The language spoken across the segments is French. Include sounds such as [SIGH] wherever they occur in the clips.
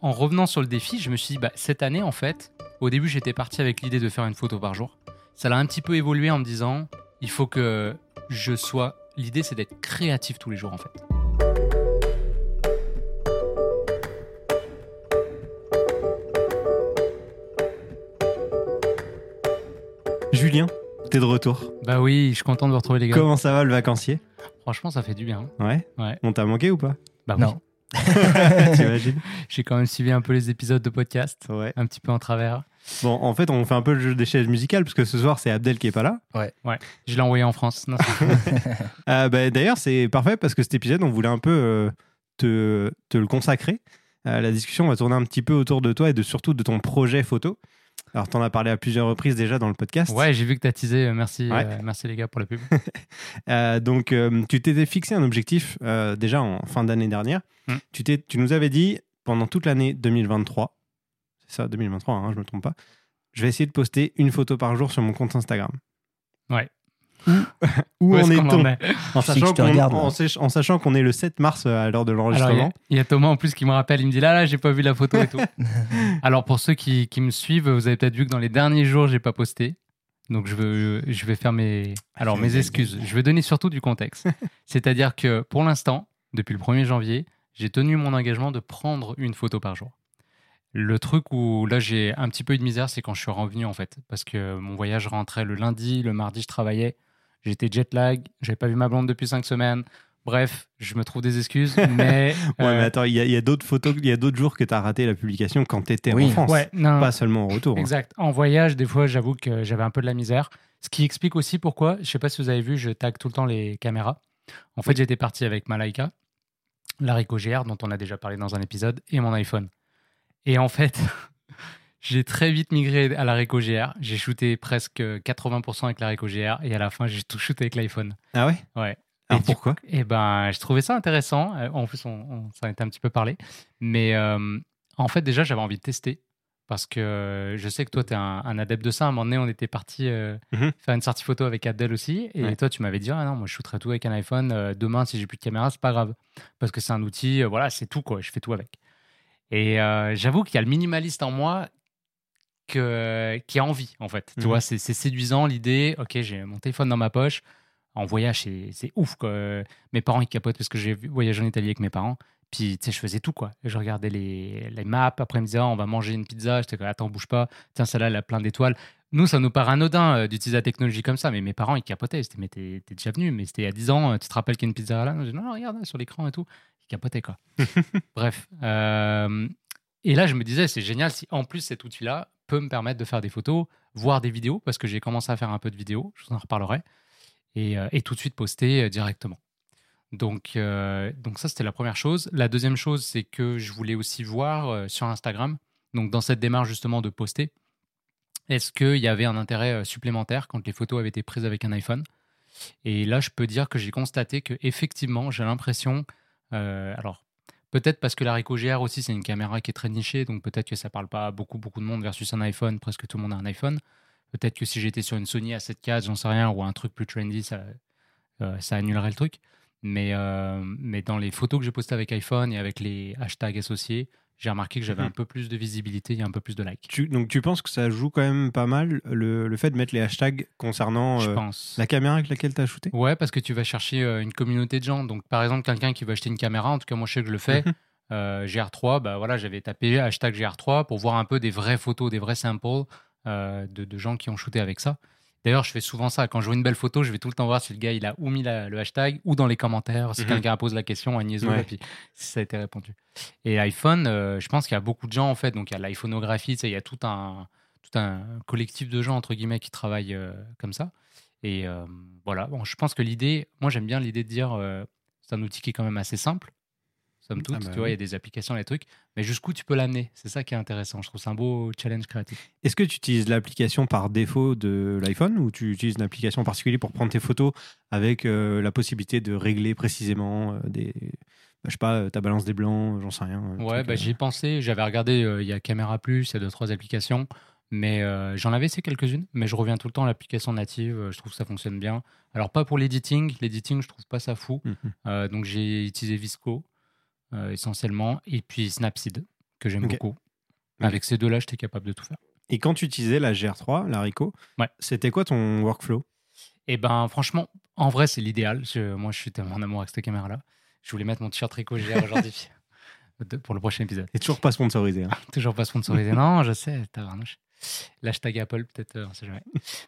En revenant sur le défi, je me suis dit, bah, cette année, en fait, au début, j'étais parti avec l'idée de faire une photo par jour. Ça l'a un petit peu évolué en me disant, il faut que je sois. L'idée, c'est d'être créatif tous les jours, en fait. Julien, t'es de retour. Bah oui, je suis content de vous retrouver, les gars. Comment ça va le vacancier? Franchement, ça fait du bien. Ouais? Ouais. On t'a manqué ou pas? Bah oui. [LAUGHS] T'imagines J'ai quand même suivi un peu les épisodes de podcast, Ouais. un petit peu en travers. Bon, en fait, on fait un peu le jeu des chaises musicales parce que ce soir, c'est Abdel qui est pas là. Je l'ai envoyé en France. Euh, [LAUGHS] bah, D'ailleurs, c'est parfait parce que cet épisode, on voulait un peu euh, te, te le consacrer. Euh, la discussion va tourner un petit peu autour de toi et de, surtout de ton projet photo. Alors, t'en as parlé à plusieurs reprises déjà dans le podcast. ouais, j'ai vu que t'as teasé. euh, Merci, Ouais. euh, merci les gars pour la pub. [LAUGHS] Euh, donc, euh, tu t'étais fixé un objectif déjà en fin d'année dernière. Mm. Tu, tu nous avais dit pendant toute l'année 2023, c'est ça, 2023, hein, je me trompe pas, je vais essayer de poster une photo par jour sur mon compte Instagram. Ouais. Où, en est-on en est en, sachant qu'on- regarde, en là. sach- en sachant qu'on est le 7 mars euh, à l'heure de il y l'enregistrement. il y, a Thomas en plus qui me rappelle, il me dit là, là, j'ai pas vu la photo et tout. [LAUGHS] Alors pour ceux qui, qui me suivent, vous avez peut-être vu que dans les derniers jours, j'ai pas posté. Donc je veux, je vais faire mes, alors mes excuses. Je vais donner surtout du contexte. [LAUGHS] C'est-à-dire que pour l'instant, depuis le 1er janvier, j'ai tenu mon engagement de prendre une photo par jour. Le truc où là j'ai un petit peu eu de misère, c'est quand je suis revenu en fait, parce que mon voyage rentrait le lundi, le mardi je travaillais, j'étais jet lag, j'avais pas vu ma blonde depuis cinq semaines. Bref, je me trouve des excuses, mais [LAUGHS] Ouais, euh, mais attends, il y a, d'autres photos, il y a d'autres jours que tu as raté la publication quand tu étais Oui. en France. ouais, non, Pas seulement au retour. hein. Exact. En voyage, des fois, j'avoue que j'avais un peu de la misère. Ce qui explique aussi pourquoi, je sais pas si vous avez vu, je tag tout le temps les caméras. En fait, Oui. j'étais parti avec ma Leica, la Ricoh GR, dont on a déjà parlé dans un épisode, et mon iPhone. Et en fait, [LAUGHS] j'ai très vite migré à la Ricoh GR. J'ai shooté presque 80% avec la Ricoh GR, et à la fin, j'ai tout shooté avec l'iPhone. Ah ouais? Ouais. Alors Et pourquoi? Et ben, je trouvais ça intéressant. Euh, En plus, on, on, ça a été un petit peu parlé. Mais euh, en fait, déjà, j'avais envie de tester. Parce que je sais que toi, tu es un, un adepte de ça. À un moment donné, on était parti euh, Mhm. faire une sortie photo avec Abdel aussi. Et Ouais. toi, tu m'avais dit, ah non, moi, je shooterai tout avec un iPhone. Euh, demain, si j'ai plus de caméra, c'est pas grave. Parce que c'est un outil, euh, voilà, c'est tout, quoi. Je fais tout avec. Et j'avoue qu'il y a le minimaliste en moi que, qui a envie, en fait. Tu Mhm. vois, c'est séduisant l'idée. Ok, j'ai mon téléphone dans ma poche. En voyage, c'est c'est ouf. Quoi. Mes parents, ils capotent parce que j'ai voyagé en Italie avec mes parents. Puis, tu sais, je faisais tout, quoi. Je regardais les, les maps. Après, ils me disaient, Ah, on va manger une pizza. J'étais comme, attends, bouge pas. Tiens, celle-là, elle a plein d'étoiles. Nous, ça nous paraît anodin euh, d'utiliser la technologie comme ça. Mais mes parents, ils capotaient. Disaient, mais t'es t'es déjà venu. Mais c'était il y a 10 ans. euh, Tu te rappelles qu'il y a une pizza là? Non, non, regarde, sur l'écran et tout. Ils capotaient, quoi. [LAUGHS] Bref. euh, et là, je me disais, c'est génial si en plus cet outil-là peut me permettre de faire des photos, voir des vidéos, parce que j'ai commencé à faire un peu de vidéos, je vous en reparlerai, et, euh, tout de suite poster euh, directement. Donc, euh, donc ça, c'était la première chose. La deuxième chose, c'est que je voulais aussi voir sur Instagram, donc dans cette démarche justement de poster, est-ce qu'il y avait un intérêt supplémentaire quand les photos avaient été prises avec un iPhone? Et là, je peux dire que j'ai constaté que effectivement, j'ai l'impression, alors peut-être parce que la Ricoh GR aussi, c'est une caméra qui est très nichée, donc peut-être que ça parle pas à beaucoup beaucoup de monde versus un iPhone, presque tout le monde a un iPhone. Peut-être que si j'étais sur une Sony A7 IV, j'en sais rien, ou un truc plus trendy, ça, euh, annulerait le truc. Mais, euh, mais dans les photos que j'ai postées avec iPhone et avec les hashtags associés, j'ai remarqué que j'avais Mhm. un peu plus de visibilité et un peu plus de likes. Tu- donc tu penses que ça joue quand même pas mal le, le fait de mettre les hashtags concernant euh, la caméra avec laquelle tu as shooté? Ouais, parce que tu vas chercher euh, une communauté de gens. Donc, par exemple, quelqu'un qui veut acheter une caméra, en tout cas, moi, je sais que je le fais. Mhm. [LAUGHS] euh, GR3, bah voilà, j'avais tapé hashtag GR3 pour voir un peu des vraies photos, des vrais samples de, de gens qui ont shooté avec ça. D'ailleurs, je fais souvent ça. Quand je vois une belle photo, je vais tout le temps voir si le gars il a ou mis la- le hashtag ou dans les commentaires, si Mhm. quelqu'un pose la question à Niaiso, Ouais. et puis si ça a été répondu. Et iPhone, euh, je pense qu'il y a beaucoup de gens en fait. Donc il y a l'iPhonographie, tu sais, il y a tout un, tout un collectif de gens entre guillemets qui travaillent euh, comme ça. Et euh, voilà, bon, je pense que l'idée, moi j'aime bien l'idée de dire, c'est un outil qui est quand même assez simple, somme toute, Ah bah tu vois, il y a des applications, des trucs, mais jusqu'où tu peux l'amener, c'est ça qui est intéressant, je trouve c'est un beau challenge créatif. Est-ce que tu utilises l'application par défaut de l'iPhone ou tu utilises une application en particulier pour prendre tes photos avec euh, la possibilité de régler précisément euh, des. bah, je sais pas, euh, ta balance des blancs, j'en sais rien. Ouais, bah, j'y ai pensé, j'avais regardé, il y a Caméra Plus, il y a deux, trois applications, mais euh, j'en avais essayé quelques-unes, mais je reviens tout le temps à l'application native, euh, je trouve que ça fonctionne bien. Alors pas pour l'editing, l'editing je trouve pas ça fou. Euh, donc j'ai utilisé Visco euh, essentiellement, et puis Snapseed que j'aime beaucoup. Avec ces deux-là, j'étais capable de tout faire. Et quand tu utilisais la GR3, la Ricoh, Ouais. c'était quoi ton workflow? Et ben, franchement, en vrai, c'est l'idéal. Moi, je suis tellement en amour avec cette caméra-là. Je voulais mettre mon t-shirt Ricoh GR [LAUGHS] aujourd'hui [LAUGHS] pour le prochain épisode. Et toujours pas sponsorisé. hein. [LAUGHS] Toujours pas sponsorisé. non, je sais, tabarnouche. L'hashtag Apple, peut-être, euh, on sait jamais.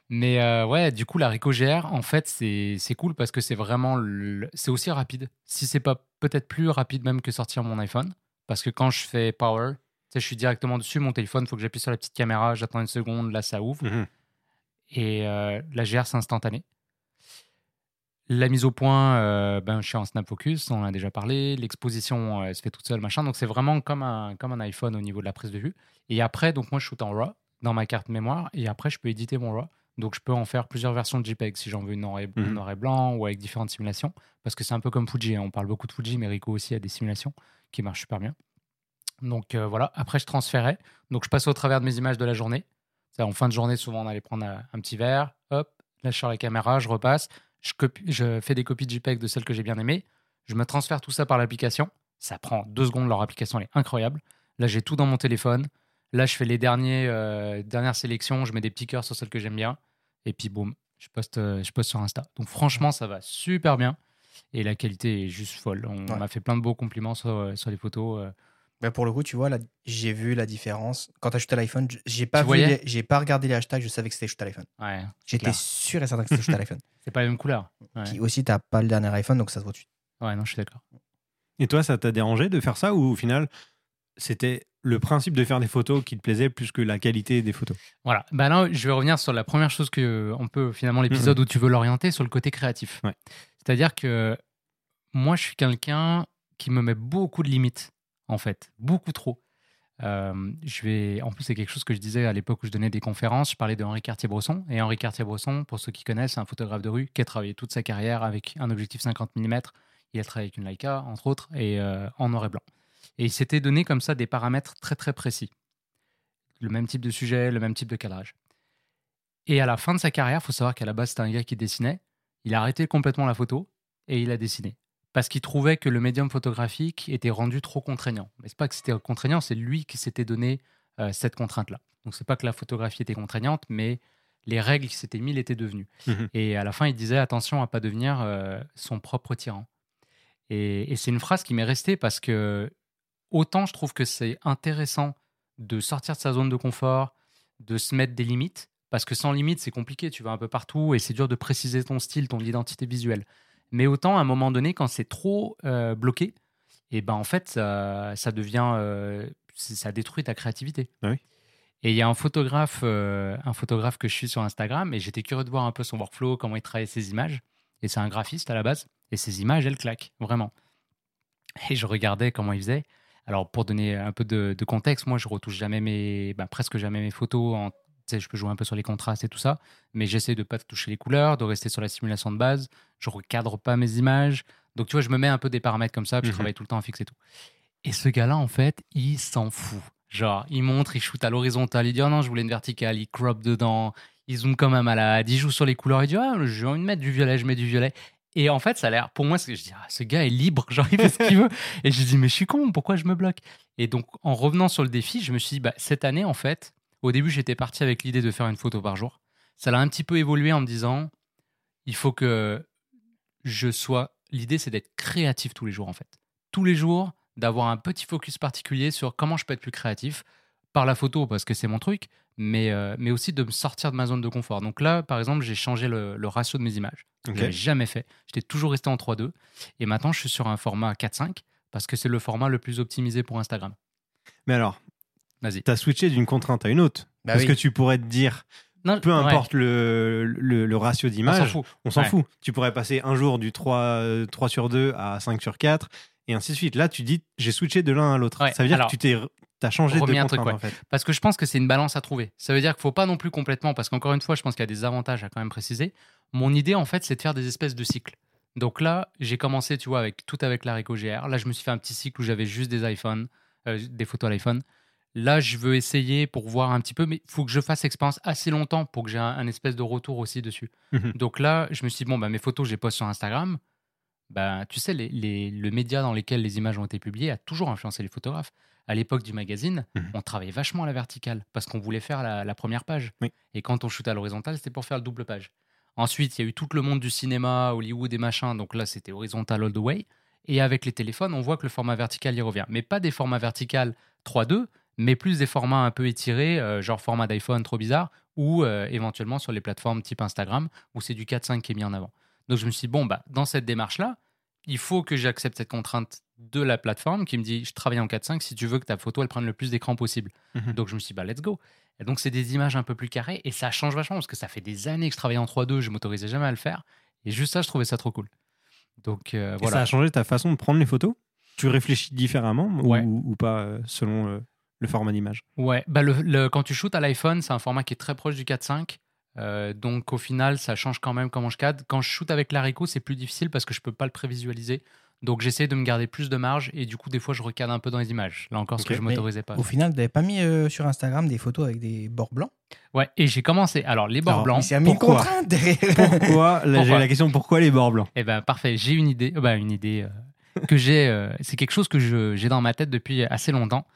Mais euh, ouais, du coup, la Ricoh GR, en fait, c'est cool parce que c'est vraiment. le- C'est aussi rapide. Si c'est pas peut-être plus rapide même que sortir mon iPhone. Parce que quand je fais Power, je suis directement dessus, mon téléphone, il faut que j'appuie sur la petite caméra, j'attends une seconde, là, ça ouvre. Mhm. Et euh, la GR, c'est instantané. La mise au point, euh, ben, je suis en Snap Focus, on en a déjà parlé. L'exposition, elle se fait toute seule, machin. Donc, c'est vraiment comme un, comme un iPhone au niveau de la prise de vue. Et après, donc moi, je shoot en RAW dans ma carte mémoire. Et après, je peux éditer mon RAW. Donc, je peux en faire plusieurs versions de JPEG si j'en veux une noir et, Mhm. noir et blanc ou avec différentes simulations. Parce que c'est un peu comme Fuji. hein. On parle beaucoup de Fuji, mais Ricoh aussi a des simulations qui marchent super bien. Donc, euh, voilà. Après, je transférais. Donc, je passe au travers de mes images de la journée. En fin de journée, souvent, on allait prendre un, un petit verre. Hop, là, je sors la caméra, je repasse. Je, copie- je fais des copies de JPEG de celles que j'ai bien aimées. Je me transfère tout ça par l'application. Ça prend deux secondes. Leur application, elle est incroyable. Là, j'ai tout dans mon téléphone. Là, je fais les derniers, euh, dernières sélections. Je mets des petits cœurs sur celles que j'aime bien. Et puis, boum, je poste, euh, je poste sur Insta. Donc, franchement, ça va super bien. Et la qualité est juste folle. On Ouais. m'a fait plein de beaux compliments sur, euh, sur les photos. Bah, pour le coup, tu vois, là, j'ai vu la différence. Quand tu as acheté l'iPhone, j'ai pas, les- j'ai pas regardé les hashtags, je savais que c'était shoot à l'iPhone. Ouais, J'étais sûr et certain que c'était shoot à l'iPhone. [LAUGHS] c'est pas la même couleur. Ouais, Puis aussi, t'as pas le dernier iPhone, donc ça se voit tout de suite. ouais non, je suis d'accord. Et toi, ça t'a dérangé de faire ça ou au final, c'était le principe de faire des photos qui te plaisait plus que la qualité des photos Voilà. Bah là, je vais revenir sur la première chose que on peut finalement l'épisode où tu veux l'orienter sur le côté créatif. Ouais. C'est-à-dire que moi, je suis quelqu'un qui me met beaucoup de limites, en fait, beaucoup trop. Euh, je vais, en plus, c'est quelque chose que je disais à l'époque où je donnais des conférences. Je parlais de Henri Cartier-Bresson. Et Henri Cartier-Bresson, pour ceux qui connaissent, c'est un photographe de rue qui a travaillé toute sa carrière avec un objectif 50 mm. Il a travaillé avec une Leica, entre autres, et euh, en noir et blanc. Et il s'était donné comme ça des paramètres très très précis. Le même type de sujet, le même type de cadrage. Et à la fin de sa carrière, il faut savoir qu'à la base, c'était un gars qui dessinait. Il a arrêté complètement la photo et il a dessiné. Parce qu'il trouvait que le médium photographique était rendu trop contraignant. Mais c'est pas que c'était contraignant, c'est lui qui s'était donné euh, cette contrainte-là. Donc c'est pas que la photographie était contraignante, mais les règles qui s'étaient mises l'étaient devenues. Mhm. Et à la fin, il disait attention à pas devenir euh, son propre tyran. Et, et c'est une phrase qui m'est restée parce que autant je trouve que c'est intéressant de sortir de sa zone de confort, de se mettre des limites, parce que sans limite, c'est compliqué, tu vas un peu partout et c'est dur de préciser ton style, ton identité visuelle. Mais autant, à un moment donné, quand c'est trop euh, bloqué, et ben en fait, ça, ça devient, euh, ça détruit ta créativité. Ah oui. Et il y a un photographe, euh, un photographe que je suis sur Instagram, et j'étais curieux de voir un peu son workflow, comment il travaillait ses images. Et c'est un graphiste à la base, et ses images, elles claquent, vraiment. Et je regardais comment il faisait. Alors, pour donner un peu de, de contexte, moi, je retouche jamais mes, bah, presque jamais mes photos. En, je peux jouer un peu sur les contrastes et tout ça, mais j'essaie de pas toucher les couleurs, de rester sur la simulation de base. Je recadre pas mes images. Donc, tu vois, je me mets un peu des paramètres comme ça, puis je Mhm. travaille tout le temps en fixe et tout. Et ce gars-là, en fait, il s'en fout. Genre, il montre, il shoot à l'horizontale, il dit oh non, je voulais une verticale, il crop dedans, il zoome comme un malade, il joue sur les couleurs, il dit ah, j'ai envie de mettre du violet, je mets du violet. Et en fait, ça a l'air, pour moi, je dis, ah, ce gars est libre, genre, il fait ce qu'il veut. Et je dis, mais je suis con, pourquoi je me bloque? Et donc, en revenant sur le défi, je me suis dit, bah, cette année, en fait, au début, j'étais parti avec l'idée de faire une photo par jour. Ça l'a un petit peu évolué en me disant, il faut que je sois. L'idée, c'est d'être créatif tous les jours, en fait. Tous les jours, d'avoir un petit focus particulier sur comment je peux être plus créatif par la photo, parce que c'est mon truc, mais, euh, mais aussi de me sortir de ma zone de confort. Donc là, par exemple, j'ai changé le, le ratio de mes images. Ok. Je l'avais jamais fait. J'étais toujours resté en 3.2. Et maintenant, je suis sur un format 4.5 parce que c'est le format le plus optimisé pour Instagram. Mais alors, Vas-y. tu as switché d'une contrainte à une autre. Bah parce oui. que tu pourrais te dire, Non, peu ouais, importe le, le, le ratio on s'en d'image, fout. on s'en Ouais. fout. Tu pourrais passer un jour du 3, euh, 3 sur 2 à 5 sur 4 et ainsi de suite. Là, tu dis, j'ai switché de l'un à l'autre. Ouais, Ça veut dire alors, que tu t'es as changé de un truc, en fait. Parce que je pense que c'est une balance à trouver. Ça veut dire qu'il faut pas non plus complètement, parce qu'encore une fois, je pense qu'il y a des avantages à quand même préciser. Mon idée, en fait, c'est de faire des espèces de cycles. Donc là, j'ai commencé, tu vois, avec tout avec la Ricoh GR. Là, je me suis fait un petit cycle où j'avais juste des iPhones, euh, des photos à l'iPhone. Là, je veux essayer pour voir un petit peu, mais il faut que je fasse expérience assez longtemps pour que j'ai un, un espèce de retour aussi dessus. Mhm. Donc là, je me suis dit, bon, bah, mes photos, je les poste sur Instagram. Bah, tu sais, les, les- le média dans lequel les images ont été publiées a toujours influencé les photographes. À l'époque du magazine, Mhm. on travaillait vachement à la verticale parce qu'on voulait faire la, la première page. Oui. Et quand on shootait à l'horizontale, c'était pour faire le double page. Ensuite, il y a eu tout le monde du cinéma, Hollywood et machin. Donc là, c'était horizontal all the way. Et avec les téléphones, on voit que le format vertical y revient. Mais pas des formats verticales 3.2, mais plus des formats un peu étirés, euh, genre format d'iPhone trop bizarre, ou euh, éventuellement sur les plateformes type Instagram, où c'est du 4.5 qui est mis en avant. Donc je me suis dit, bon, bah, dans cette démarche-là, il faut que j'accepte cette contrainte de la plateforme qui me dit, je travaille en 4.5 si tu veux que ta photo, elle prenne le plus d'écran possible. Mhm. Donc je me suis dit, bah, let's go. Et donc c'est des images un peu plus carrées, et ça change vachement, parce que ça fait des années que je travaillais en 3.2, je m'autorisais jamais à le faire. Et juste ça, je trouvais ça trop cool. Donc euh, Et voilà. ça a changé ta façon de prendre les photos? Tu réfléchis différemment ou- Ouais. ou, ou pas euh, selon le format d'image? Ouais, bah le, le- quand tu shootes à l'iPhone, c'est un format qui est très proche du 4.5. Euh, donc au final, ça change quand même comment je cadre. Quand je shoot avec l'haricot, c'est plus difficile parce que je peux pas le prévisualiser. Donc j'essaie de me garder plus de marge et du coup, des fois, je recadre un peu dans les images. Là encore, ce que je m'autorisais pas. Au final, vous n'avez pas mis euh, sur Instagram des photos avec des bords blancs? Ouais, et j'ai commencé. Alors, les bords Alors, blancs. Il s'est mis une pourquoi? contrainte derrière. [LAUGHS] Pourquoi? Là, J'ai Pourquoi? la question pourquoi les bords blancs? Eh ben parfait, j'ai une idée, bah, une idée euh, que j'ai, euh, c'est quelque chose que j'ai dans ma tête depuis assez longtemps.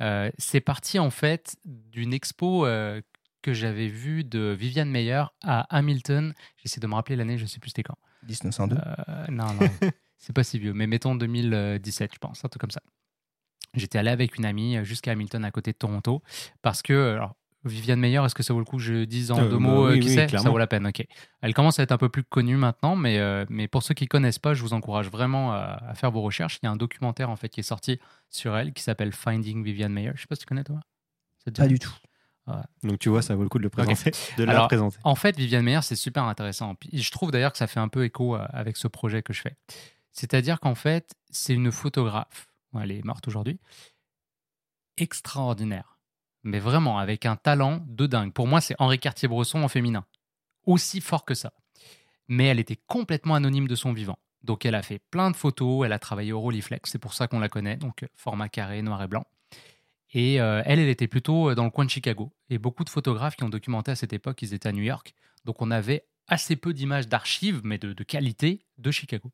Euh, c'est parti en fait d'une expo euh, que j'avais vue de Viviane Meyer à Hamilton. J'essaie de me rappeler l'année, je sais plus c'était quand. 1902. Euh, non, non, [LAUGHS] c'est pas si vieux, mais mettons 2017, je pense, un truc comme ça. J'étais allé avec une amie jusqu'à Hamilton, à côté de Toronto, parce que, alors, Viviane Meyer, est-ce que ça vaut le coup que je dise en Euh, deux bah mots euh, oui, qui oui, c'est? Ça vaut la peine, ok. Elle commence à être un peu plus connue maintenant, mais, euh, mais pour ceux qui connaissent pas, je vous encourage vraiment à, à faire vos recherches. Il y a un documentaire en fait qui est sorti sur elle qui s'appelle Finding Viviane Meyer. Je sais pas si tu connais toi? Pas du tout. Donc tu vois, ça vaut le coup de le présenter, de la Alors, présenter. En fait, Viviane Meyer, c'est super intéressant. Je trouve d'ailleurs que ça fait un peu écho à- avec ce projet que je fais. C'est-à-dire qu'en fait, c'est une photographe. Elle est morte aujourd'hui. Extraordinaire. Mais vraiment, avec un talent de dingue. Pour moi, c'est Henri Cartier-Bresson en féminin. Aussi fort que ça. Mais elle était complètement anonyme de son vivant. Donc, elle a fait plein de photos. Elle a travaillé au Rolleiflex. C'est pour ça qu'on la connaît. Donc, format carré, noir et blanc. Et euh, elle, elle était plutôt euh, dans le coin de Chicago. Et beaucoup de photographes qui ont documenté à cette époque, ils étaient à New York. Donc on avait assez peu d'images d'archives, mais de, qualité, de Chicago.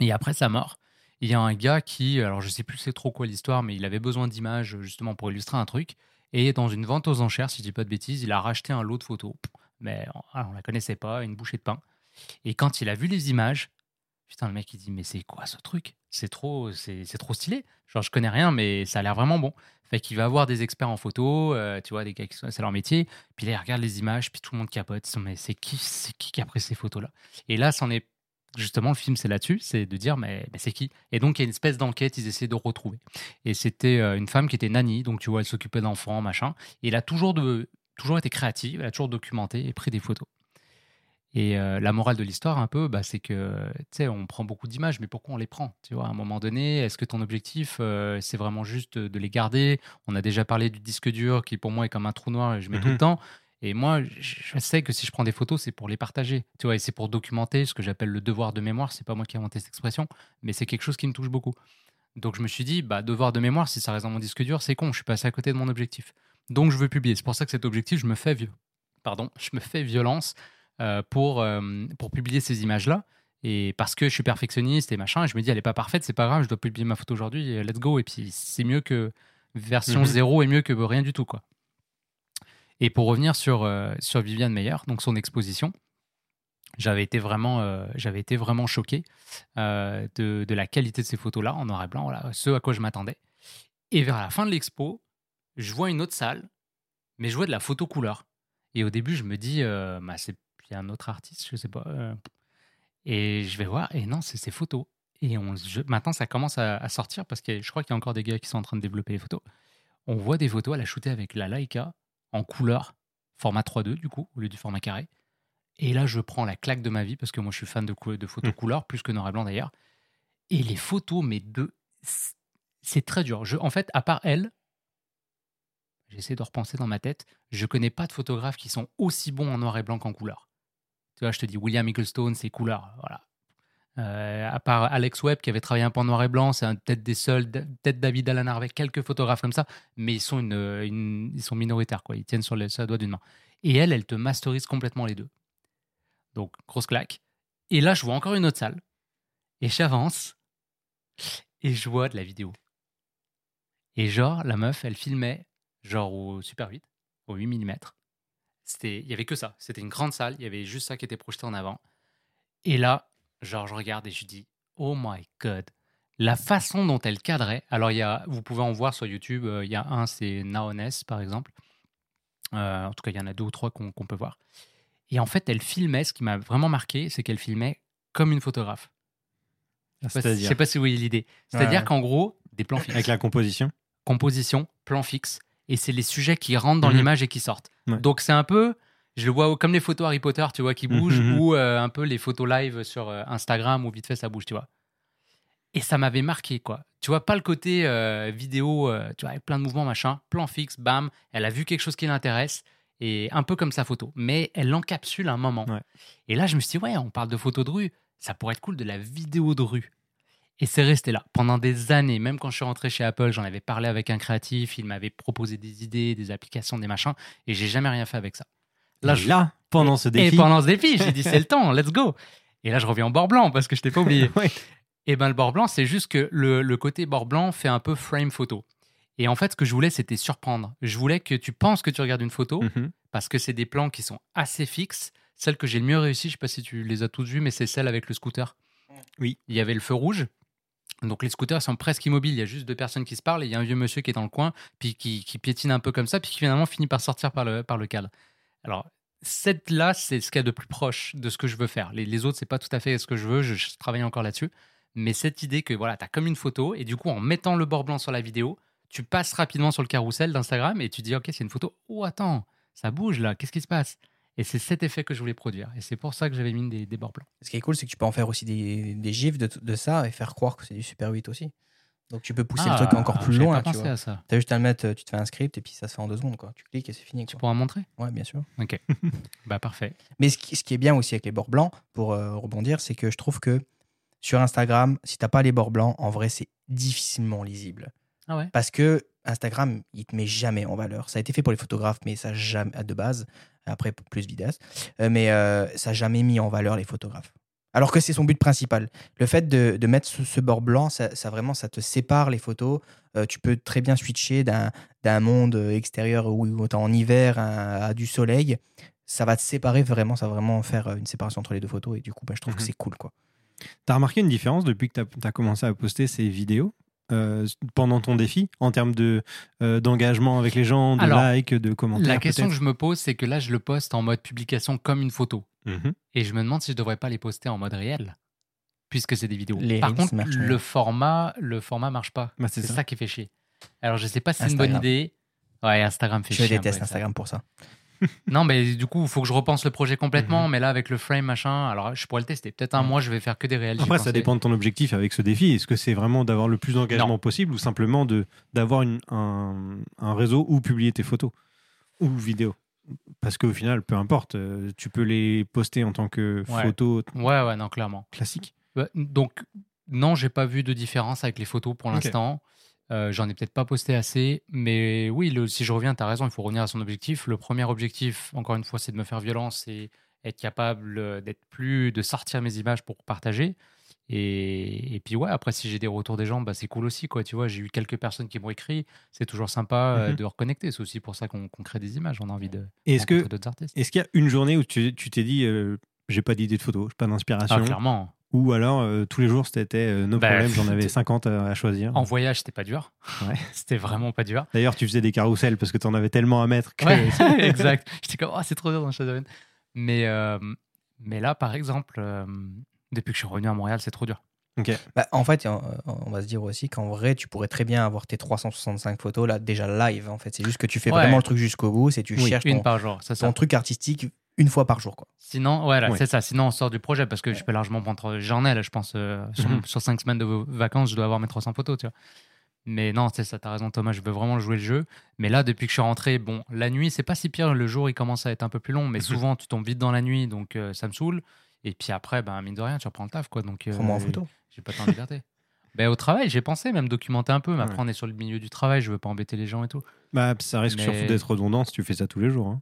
Et après sa mort, il y a un gars qui, alors je sais plus c'est trop quoi l'histoire, mais il avait besoin d'images justement pour illustrer un truc. Et dans une vente aux enchères, si je dis pas de bêtises, il a racheté un lot de photos. Mais on ne la connaissait pas, une bouchée de pain. Et quand il a vu les images, putain, le mec il dit mais c'est quoi ce truc? C'est trop, c'est trop stylé. Genre je connais rien, mais ça a l'air vraiment bon. Fait qu'il va avoir des experts en photo, euh, tu vois, des gars qui c'est leur métier. Puis là, ils regardent les images, puis tout le monde capote. Ils mais c'est qui, c'est qui qui a pris ces photos-là? Et là, c'en est justement le film, c'est là-dessus, c'est de dire, mais, mais c'est qui? Et donc, il y a une espèce d'enquête, ils essaient de retrouver. Et c'était euh, une femme qui était nanny, donc tu vois, elle s'occupait d'enfants, machin. Et elle a toujours, de, toujours été créative, elle a toujours documenté et pris des photos. Et euh, la morale de l'histoire, un peu, bah, c'est que, tu sais, on prend beaucoup d'images, mais pourquoi on les prend Tu vois, à un moment donné, est-ce que ton objectif, euh, c'est vraiment juste de les garder? On a déjà parlé du disque dur, qui pour moi est comme un trou noir, et je mets tout Mhm. le temps. Et moi, je sais que si je prends des photos, c'est pour les partager. Tu vois, et c'est pour documenter ce que j'appelle le devoir de mémoire. C'est pas moi qui ai inventé cette expression, mais c'est quelque chose qui me touche beaucoup. Donc je me suis dit, bah, devoir de mémoire, si ça reste dans mon disque dur, c'est con, je suis passé à côté de mon objectif. Donc je veux publier. C'est pour ça que cet objectif, je me fais, vieux. Pardon, je me fais violence pour, euh, pour publier ces images-là. Et parce que je suis perfectionniste et machin, et je me dis, elle est pas parfaite, c'est pas grave, je dois publier ma photo aujourd'hui, et let's go. Et puis c'est mieux que version Mhm. zéro est mieux que rien du tout, quoi. Et pour revenir sur, euh, sur Viviane Meyer, donc son exposition, j'avais été vraiment, euh, j'avais été vraiment choqué euh, de, de la qualité de ces photos-là en noir et blanc, voilà, ce à quoi je m'attendais. Et vers la fin de l'expo, je vois une autre salle, mais je vois de la photo couleur. Et au début, je me dis, euh, bah, c'est a un autre artiste, je sais pas. euh, et je vais voir, et non, c'est ces photos. Et on, je- maintenant, ça commence à, à sortir parce que je crois qu'il y a encore des gars qui sont en train de développer les photos. On voit des photos, elle a shooté avec la Leica en couleur, format 3.2 du coup, au lieu du format carré. Et là, je prends la claque de ma vie parce que moi, je suis fan de, cou- de photos Mm. couleur, plus que noir et blanc d'ailleurs. Et les photos, mais de. C'est très dur. Je, en fait, à part elle, j'essaie de repenser dans ma tête, je connais pas de photographes qui sont aussi bons en noir et blanc qu'en couleur. Tu vois, je te dis, William Micklestone, c'est couleur. Voilà. Euh, à part Alex Webb qui avait travaillé un peu en noir et blanc, c'est peut-être des seuls, peut-être David Alan Harvey, quelques photographes comme ça, mais ils sont, une, ils sont minoritaires, quoi. Ils tiennent sur le sur doigt d'une main. Et elle, elle te masterise complètement les deux. Donc, grosse claque. Et là, je vois encore une autre salle. Et j'avance et je vois de la vidéo. Et genre, la meuf, elle filmait genre au Super 8, au 8 mm. C'était, il y avait que ça. C'était une grande salle, il y avait juste ça qui était projeté en avant. Et là, genre, je regarde et je dis, oh my god, la façon dont elle cadrait. Alors, il y a, vous pouvez en voir sur YouTube. euh, Il y a un, c'est Naones, par exemple. Euh, en tout cas, il y en a deux ou trois qu'on peut voir. Et en fait, elle filmait. Ce qui m'a vraiment marqué, c'est qu'elle filmait comme une photographe. Je si- je C'est-à-dire sais pas si vous voyez l'idée. C'est-à-dire Ouais. qu'en gros, des plans fixes, avec la composition? composition, plan fixe, et c'est les sujets qui rentrent dans Mhm. l'image et qui sortent. Ouais. Donc c'est un peu, je le vois comme les photos Harry Potter, tu vois, qui bougent, Mhm. ou euh, un peu les photos live sur euh, Instagram où vite fait ça bouge, tu vois. Et ça m'avait marqué, quoi. Tu vois, pas le côté euh, vidéo, tu vois, avec plein de mouvements, machin, plan fixe, bam, elle a vu quelque chose qui l'intéresse, et un peu comme sa photo. Mais elle l'encapsule à un moment. Ouais. Et là, je me suis dit, ouais, on parle de photos de rue, ça pourrait être cool de la vidéo de rue. Et c'est resté là pendant des années. Même quand je suis rentré chez Apple, j'en avais parlé avec un créatif, il m'avait proposé des idées, des applications, des machins, et j'ai jamais rien fait avec ça. Là, Là, je- là pendant ce et défi. pendant ce défi, j'ai dit c'est le [LAUGHS] temps, let's go. Et là, je reviens au bord blanc parce que je t'ai pas oublié. [LAUGHS] Et ben le bord blanc, c'est juste que le, le côté bord blanc fait un peu frame photo. Et en fait, ce que je voulais, c'était surprendre. Je voulais que tu penses que tu regardes une photo Mhm. parce que c'est des plans qui sont assez fixes. Celle que j'ai le mieux réussi, je sais pas si tu les as tous vues, mais c'est celle avec le scooter. Oui. Il y avait le feu rouge. Donc les scooters sont presque immobiles. Il y a juste deux personnes qui se parlent et il y a un vieux monsieur qui est dans le coin, puis qui, qui piétine un peu comme ça, puis qui finalement finit par sortir par le, par le cadre. Alors, cette là, c'est ce qu'il y a de plus proche de ce que je veux faire. Les, les autres, c'est pas tout à fait ce que je veux. Je, travaille encore là-dessus. Mais cette idée que voilà, tu as comme une photo et du coup, en mettant le bord blanc sur la vidéo, tu passes rapidement sur le carrousel d'Instagram et tu dis, OK, c'est une photo. Oh, attends, ça bouge là. Qu'est-ce qui se passe? Et c'est cet effet que je voulais produire. Et c'est pour ça que j'avais mis des, des bords blancs. Ce qui est cool, c'est que tu peux en faire aussi des, des gifs de, de ça et faire croire que c'est du Super 8 aussi. Donc tu peux pousser le truc encore plus Ah, loin. pas Tu vois. à ça. T'as juste à le mettre, tu te fais un script et puis ça se fait en deux secondes. Quoi. Tu cliques et c'est fini. Tu Quoi. pourras montrer? Ouais, bien sûr. Ok. [LAUGHS] bah, parfait. Mais ce qui, ce qui est bien aussi avec les bords blancs, pour euh, rebondir, c'est que je trouve que sur Instagram, si t'as pas les bords blancs, en vrai, c'est difficilement lisible. Ah ouais? Parce que Instagram, il te met jamais en valeur. Ça a été fait pour les photographes, mais ça jamais de base. Après, plus vidéaste. Euh, mais euh, ça a jamais mis en valeur les photographes. Alors que c'est son but principal. Le fait de, de mettre ce, ce bord blanc, ça, ça vraiment, ça te sépare les photos. Euh, tu peux très bien switcher d'un monde extérieur où, où t'es en hiver à, à du soleil. Ça va te séparer vraiment, ça va vraiment faire une séparation entre les deux photos. Et du coup, bah, je trouve Mhm. que c'est cool. quoi. T'as remarqué une différence depuis que tu as, commencé à poster ces vidéos? Euh, pendant ton défi en termes de euh, d'engagement avec les gens, de Alors, likes, de commentaires La question que je me pose, c'est que là, je le poste en mode publication comme une photo. Mhm. Et je me demande si je devrais pas les poster en mode réel, puisque c'est des vidéos. Les Par contre, le format, le format marche pas. Bah, c'est ça. ça. qui fait chier. Alors, je sais pas si c'est une bonne idée. Ouais, Instagram fait Je chier. un déteste ça. Instagram pour ça. [LAUGHS] Non, mais du coup, il faut que je repense le projet complètement. Mhm. Mais là, avec le frame, machin, alors je pourrais le tester. Peut-être un mois, je vais faire que des réels. Après, ça dépend de ton objectif avec ce défi. Est-ce que c'est vraiment d'avoir le plus d'engagement possible ou simplement d'avoir un, un réseau où publier tes photos ou vidéos? Parce qu'au final, peu importe, euh, tu peux les poster en tant que Ouais. photos Ouais, ouais, non, clairement. classiques. Ouais, donc, non, j'ai pas vu de différence avec les photos pour l'instant. Euh, J'en ai peut-être pas posté assez, mais oui, le- si je reviens, tu as raison, il faut revenir à son objectif. Le premier objectif, encore une fois, c'est de me faire violence et être capable euh, d'être plus, de sortir mes images pour partager. Et, et puis ouais, après, si j'ai des retours des gens, bah, c'est cool aussi, quoi. Tu vois, j'ai eu quelques personnes qui m'ont écrit. C'est toujours sympa euh, Mhm. de reconnecter. C'est aussi pour ça qu'on crée des images. On a envie de est-ce que rencontrer d'autres artistes. est-ce qu'il y a une journée où tu tu t'es dit euh, j'ai pas d'idée de photo, j'ai pas d'inspiration? Ah, clairement. Ou alors euh, tous les jours c'était euh, no Bah, problème, j'en avais t'es- 50 à, à choisir. En voyage, c'était pas dur. Ouais. [LAUGHS] c'était vraiment pas dur. D'ailleurs, tu faisais des carousels parce que tu en avais tellement à mettre que Ouais, [LAUGHS] [LAUGHS] exact. J'étais comme, oh, c'est trop dur dans Shadowrun. Mais, euh, mais là, par exemple, euh, depuis que je suis revenu à Montréal, c'est trop dur. Ok. Bah, en fait, on, va se dire aussi qu'en vrai, tu pourrais très bien avoir tes 365 photos là déjà live. En fait, c'est juste que tu fais Ouais. vraiment le truc jusqu'au bout, c'est tu Oui, cherches Une ton, par jour, c'est ça. ton truc artistique une fois par jour. Quoi. Sinon, voilà, Ouais. c'est ça. Sinon, on sort du projet parce que je peux largement prendre. J'en ai, là, je pense, euh, sur, Mhm. sur cinq semaines de vacances, je dois avoir mes 300 photos, tu vois. Mais non, c'est ça, t'as raison, Thomas, je veux vraiment jouer le jeu. Mais là, depuis que je suis rentré, bon, la nuit, c'est pas si pire. Le jour, il commence à être un peu plus long, mais Mhm. souvent, tu tombes vite dans la nuit, donc euh, ça me saoule. Et puis après, ben, mine de rien, tu reprends le taf, quoi. Donc, euh, Prends-moi en photo. J'ai pas tant de liberté. [LAUGHS] ben, au travail, j'ai pensé même documenter un peu, mais après, Ouais. on est sur le milieu du travail, je veux pas embêter les gens et tout. bah, ça risque Mais- surtout d'être redondant si tu fais ça tous les jours. hein.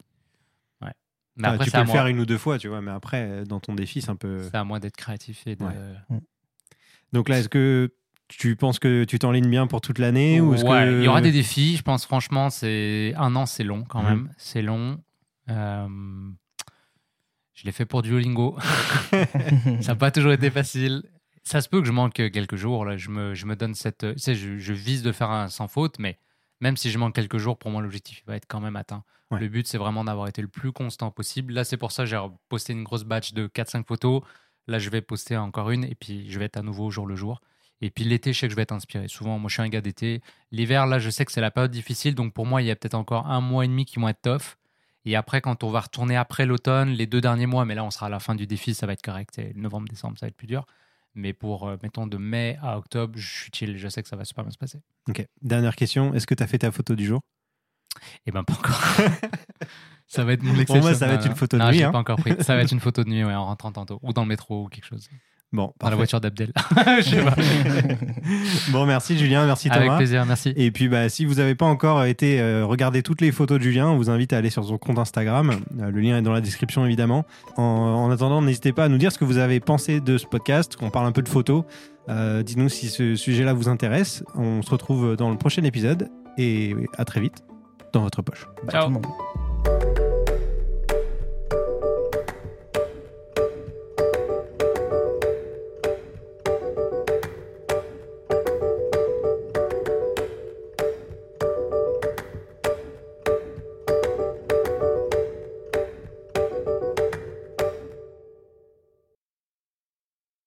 Mais après, tu c'est peux à, le faire une ou deux fois, tu vois, mais après, euh, dans ton défi, c'est un peu. c'est à moi d'être créatif et de. Ouais. Donc là, est-ce que tu penses que tu t'enlignes bien pour toute l'année ou est-ce Ouais, que... il y aura des défis. Je pense franchement, c'est un an, c'est long quand Mhm. même. C'est long. Euh, Je l'ai fait pour Duolingo. [LAUGHS] ça n'a pas toujours été facile. Ça se peut que je manque quelques jours. Là. Je, me, je me donne cette. Tu sais, je, je vise de faire un sans faute, mais même si je manque quelques jours, pour moi, l'objectif va être quand même atteint. Ouais. Le but, c'est vraiment d'avoir été le plus constant possible. Là, c'est pour ça que j'ai posté une grosse batch de 4-5 photos. Là, je vais poster encore une et puis je vais être à nouveau au jour le jour. Et puis l'été, je sais que je vais être inspiré. Souvent, moi, je suis un gars d'été. L'hiver, là, je sais que c'est la période difficile. Donc, pour moi, il y a peut-être encore un mois et demi qui vont être tough. Et après, quand on va retourner après l'automne, les deux derniers mois, mais là, on sera à la fin du défi, ça va être correct. C'est novembre, décembre, ça va être plus dur. Mais pour, euh, mettons, de mai à octobre, je suis chill. Je sais que ça va super bien se passer. Ok. Dernière question, est-ce que tu as fait ta photo du jour? Eh ben, pas encore. [LAUGHS] ça va être mon Pour exception. moi, ça va être une photo de Non, nuit, hein. pas encore pris. Ça va être une [LAUGHS] photo de nuit, ouais, en rentrant tantôt. Ou dans le métro ou quelque chose. Bon, Dans la voiture d'Abdel. [LAUGHS] [LAUGHS] bon, merci Julien, merci Avec Thomas. plaisir, merci. Et puis, bah, si vous n'avez pas encore été euh, regarder toutes les photos de Julien, on vous invite à aller sur son compte Instagram. Euh, le lien est dans la description, évidemment. En, en attendant, n'hésitez pas à nous dire ce que vous avez pensé de ce podcast, qu'on parle un peu de photos. Euh, Dites-nous si ce sujet-là vous intéresse. On se retrouve dans le prochain épisode et à très vite dans votre poche. Bah, Ciao. tout le monde.